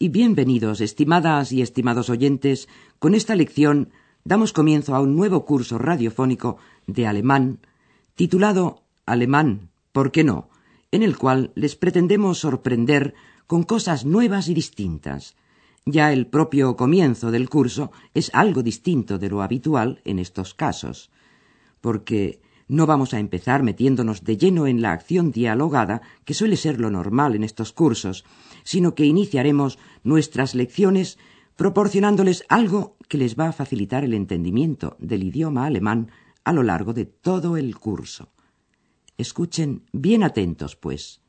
y bienvenidos, estimadas y estimados oyentes. Con esta lección damos comienzo a un nuevo curso radiofónico de alemán titulado Alemán, ¿por qué no? en el cual les pretendemos sorprender con cosas nuevas y distintas. Ya el propio comienzo del curso es algo distinto de lo habitual en estos casos, porque no vamos a empezar metiéndonos de lleno en la acción dialogada, que suele ser lo normal en estos cursos, sino que iniciaremos nuestras lecciones proporcionándoles algo que les va a facilitar el entendimiento del idioma alemán a lo largo de todo el curso. Escuchen bien atentos, pues.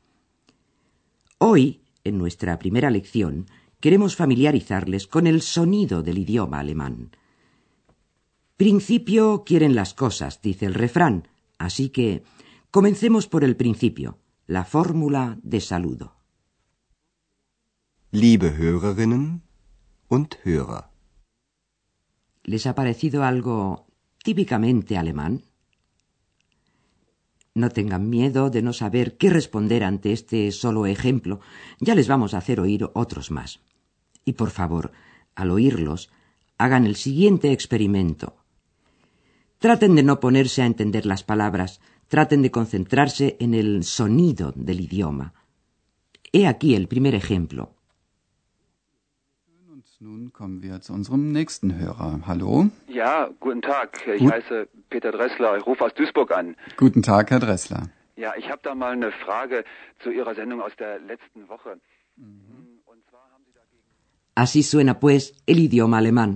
Hoy, en nuestra primera lección, queremos familiarizarles con el sonido del idioma alemán. Principio quieren las cosas, dice el refrán, así que comencemos por el principio, la fórmula de saludo. Liebe Hörerinnen und Hörer. ¿Les ha parecido algo típicamente alemán? No tengan miedo de no saber qué responder ante este solo ejemplo. Ya les vamos a hacer oír otros más. Y por favor, al oírlos, hagan el siguiente experimento. Traten de no ponerse a entender las palabras, traten de concentrarse en el sonido del idioma. He aquí el primer ejemplo. Und nun kommen wir zu unserem nächsten Hörer. Hallo. Ja, guten Tag. Ich Gut. heiße Peter Dressler. Ich rufe aus Duisburg an. Guten Tag, Herr Dressler. Ja, ich habe da mal eine Frage zu Ihrer Sendung aus der letzten Woche. Und zwar haben Sie dagegen. Así suena, pues, el idioma alemán.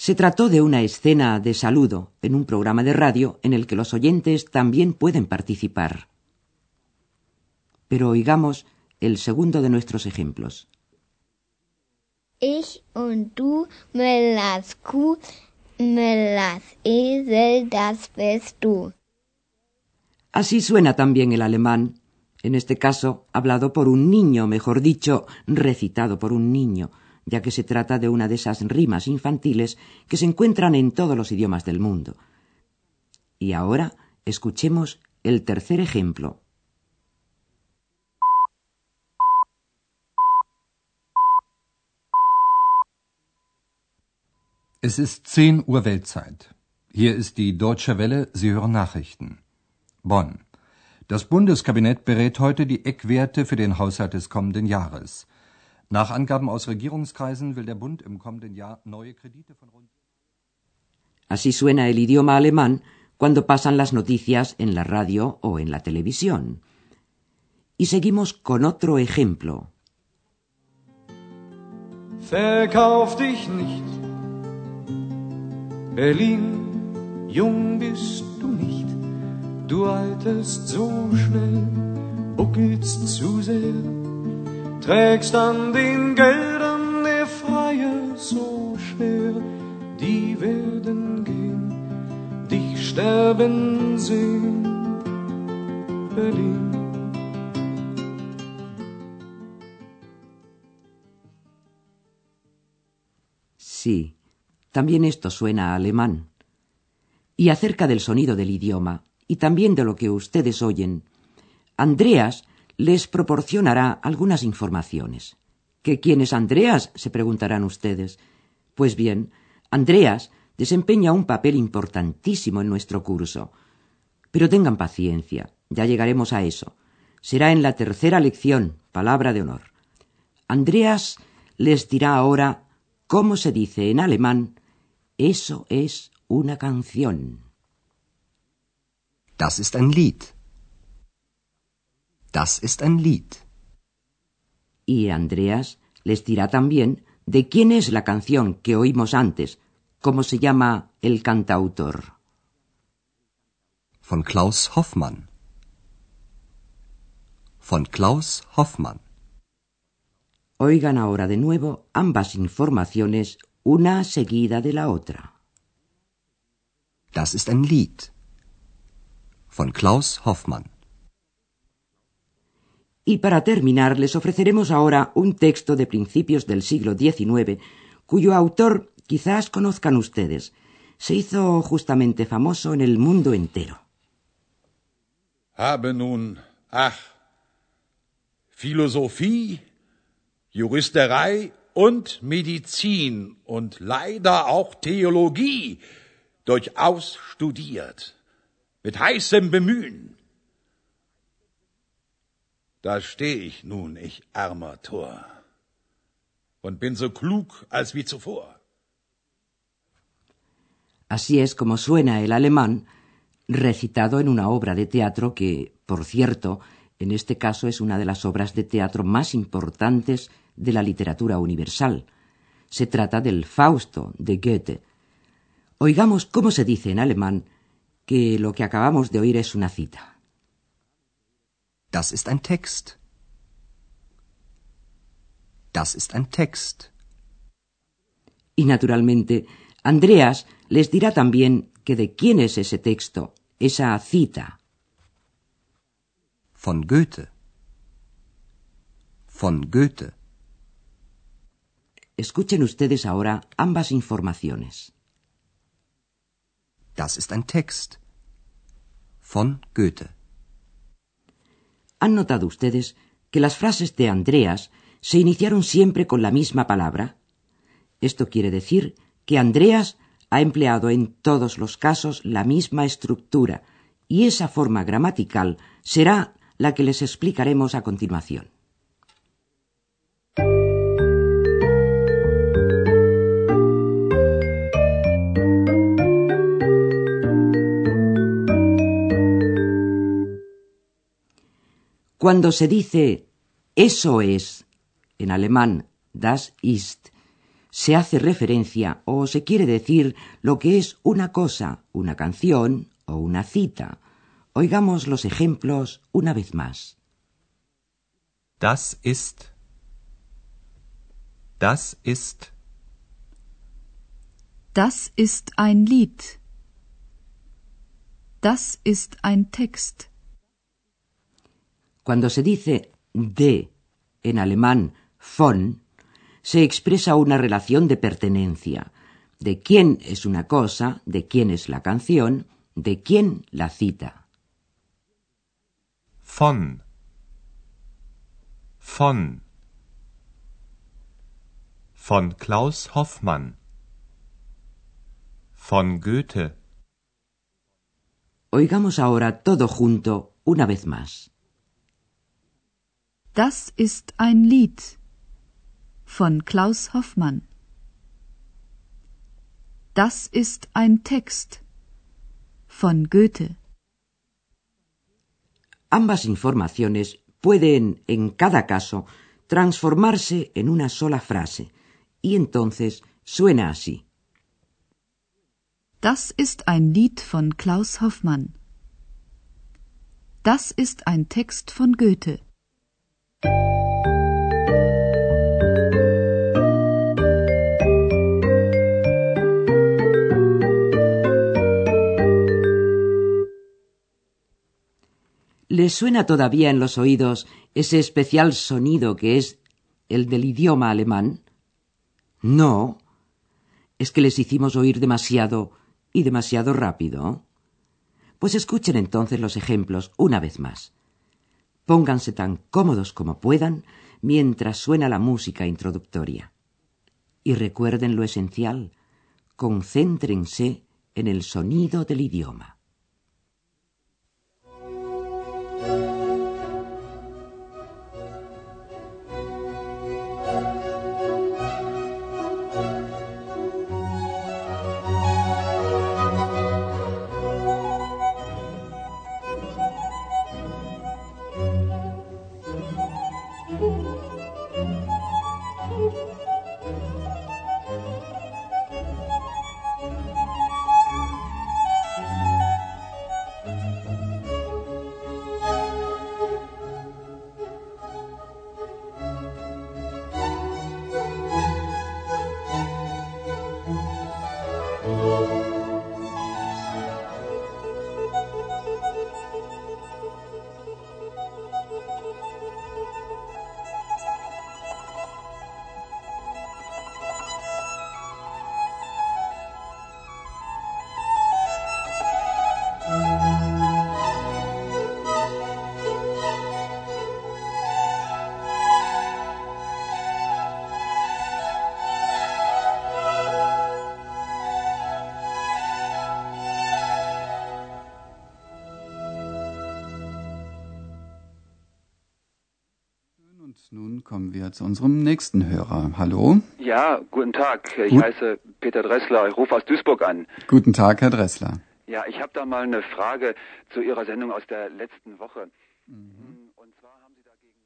Se trató de una escena de saludo en un programa de radio en el que los oyentes también pueden participar. Pero oigamos el segundo de nuestros ejemplos. Ich und du, Kuh, Müllers Esel, das bist du. Así suena también el alemán, en este caso hablado por un niño, mejor dicho, recitado por un niño, ya que se trata de una de esas rimas infantiles que se encuentran en todos los idiomas del mundo. Y ahora escuchemos el tercer ejemplo. Es ist 10 Uhr Weltzeit. Hier ist die Deutsche Welle, Sie hören Nachrichten. Bonn. Das Bundeskabinett berät heute die Eckwerte für den Haushalt des kommenden Jahres. Nach Angaben aus Regierungskreisen will der Bund im kommenden Jahr neue Kredite von rund Así suena el idioma alemán cuando pasan las noticias en la radio o en la televisión. Y seguimos con otro ejemplo. Verkauf dich nicht. Berlin, jung bist du nicht. Du alterst so schnell, buckelst zu sehr. Trägst an den Geldern der Freier so schwer. Die werden gehen, dich sterben sehen. Berlin. Sí, también esto suena a alemán. Y acerca del sonido del idioma, y también de lo que ustedes oyen, Andreas les proporcionará algunas informaciones. ¿Que quién es Andreas? se preguntarán ustedes. Pues bien, Andreas desempeña un papel importantísimo en nuestro curso. Pero tengan paciencia, ya llegaremos a eso. Será en la tercera lección, palabra de honor. Andreas les dirá ahora cómo se dice en alemán eso es una canción. Das ist ein Lied. Das ist ein Lied. Y Andreas les dirá también de quién es la canción que oímos antes, cómo se llama el cantautor. Von Klaus Hoffmann. Von Klaus Hoffmann. Oigan ahora de nuevo ambas informaciones una seguida de la otra. Das ist ein Lied. Von Klaus Hoffmann. Y para terminar, les ofreceremos ahora un texto de principios del siglo XIX, cuyo autor quizás conozcan ustedes. Se hizo justamente famoso en el mundo entero. Habe nun, ach, Philosophie, Juristerei und Medizin und leider auch Theologie durchaus studiert, mit heißem Bemühen. Da steh ich nun, ich armer Tor, und bin so klug als wie zuvor. Así es como suena el alemán, recitado en una obra de teatro que, por cierto, en este caso es una de las obras de teatro más importantes de la literatura universal. Se trata del Fausto de Goethe. Oigamos cómo se dice en alemán que lo que acabamos de oír es una cita. Das ist ein Text. Das ist ein Text. Y naturalmente, Andreas les dirá también que de quién es ese texto, esa cita. Von Goethe. Von Goethe. Escuchen ustedes ahora ambas informaciones. Das ist ein Text. Von Goethe. ¿Han notado ustedes que las frases de Andreas se iniciaron siempre con la misma palabra? Esto quiere decir que Andreas ha empleado en todos los casos la misma estructura y esa forma gramatical será la que les explicaremos a continuación. Cuando se dice eso es, en alemán das ist, se hace referencia o se quiere decir lo que es una cosa, una canción o una cita. Oigamos los ejemplos una vez más. Das ist. Das ist. Das ist ein Lied. Das ist ein Text. Cuando se dice de, en alemán von, se expresa una relación de pertenencia, de quién es una cosa, de quién es la canción, de quién la cita. Von. Von. Von Klaus Hoffmann. Von Goethe. Oigamos ahora todo junto una vez más. Das ist ein Lied von Klaus Hoffmann. Das ist ein Text von Goethe. Ambas informaciones pueden, en cada caso, transformarse en una sola frase, y entonces suena así. Das ist ein Lied von Klaus Hoffmann. Das ist ein Text von Goethe. ¿Les suena todavía en los oídos ese especial sonido que es el del idioma alemán? No. Es que les hicimos oír demasiado y demasiado rápido. Pues escuchen entonces los ejemplos una vez más. Pónganse tan cómodos como puedan mientras suena la música introductoria. Y recuerden lo esencial, concéntrense en el sonido del idioma. Oh. Zu unserem nächsten Hörer. Hallo? Ja, guten Tag. Ich Gut. heiße Peter Dressler. Ich rufe aus Duisburg an. Guten Tag, Herr Dressler. Ja, ich habe da mal eine Frage zu Ihrer Sendung aus der letzten Woche. Und zwar haben Sie dagegen.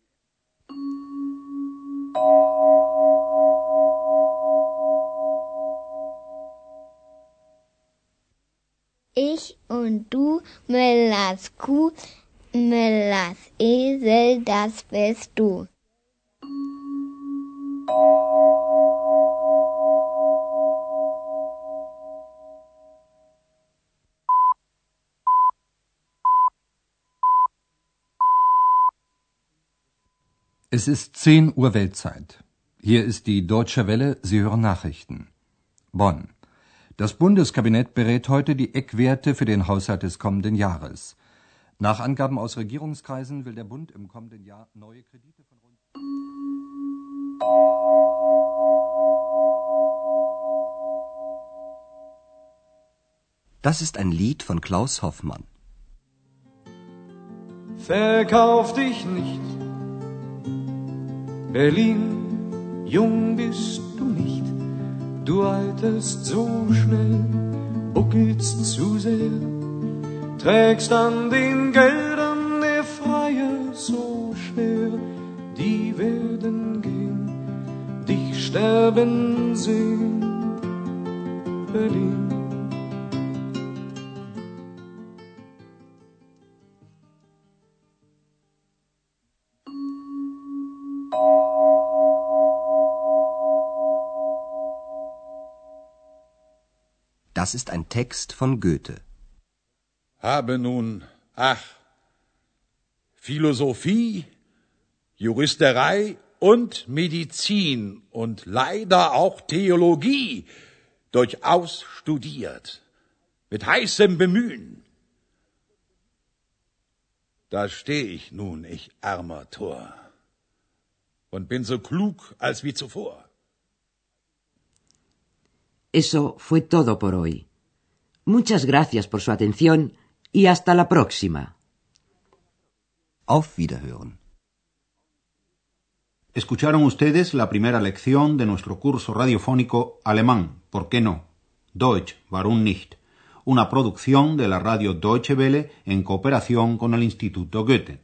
Ich und du, Millas Kuh, Millas Esel, das bist du. Es ist 10 Uhr Weltzeit. Hier ist die Deutsche Welle, Sie hören Nachrichten. Bonn. Das Bundeskabinett berät heute die Eckwerte für den Haushalt des kommenden Jahres. Nach Angaben aus Regierungskreisen will der Bund im kommenden Jahr neue Kredite von rund Das ist ein Lied von Klaus Hoffmann. Verkauf dich nicht. Berlin, jung bist du nicht. Du alterst so schnell, buckelst zu sehr. Trägst an den Geldern der Freie so schwer. Die werden gehen, dich sterben sehen. Berlin. Das ist ein Text von Goethe. Habe nun, ach, Philosophie, Juristerei und Medizin und leider auch Theologie durchaus studiert, mit heißem Bemühen. Da steh ich nun, ich armer Tor, und bin so klug als wie zuvor. Eso fue todo por hoy. Muchas gracias por su atención y hasta la próxima. Auf Wiederhören. Escucharon ustedes la primera lección de nuestro curso radiofónico Alemán, ¿por qué no? Deutsch, warum nicht? Una producción de la radio Deutsche Welle en cooperación con el Instituto Goethe.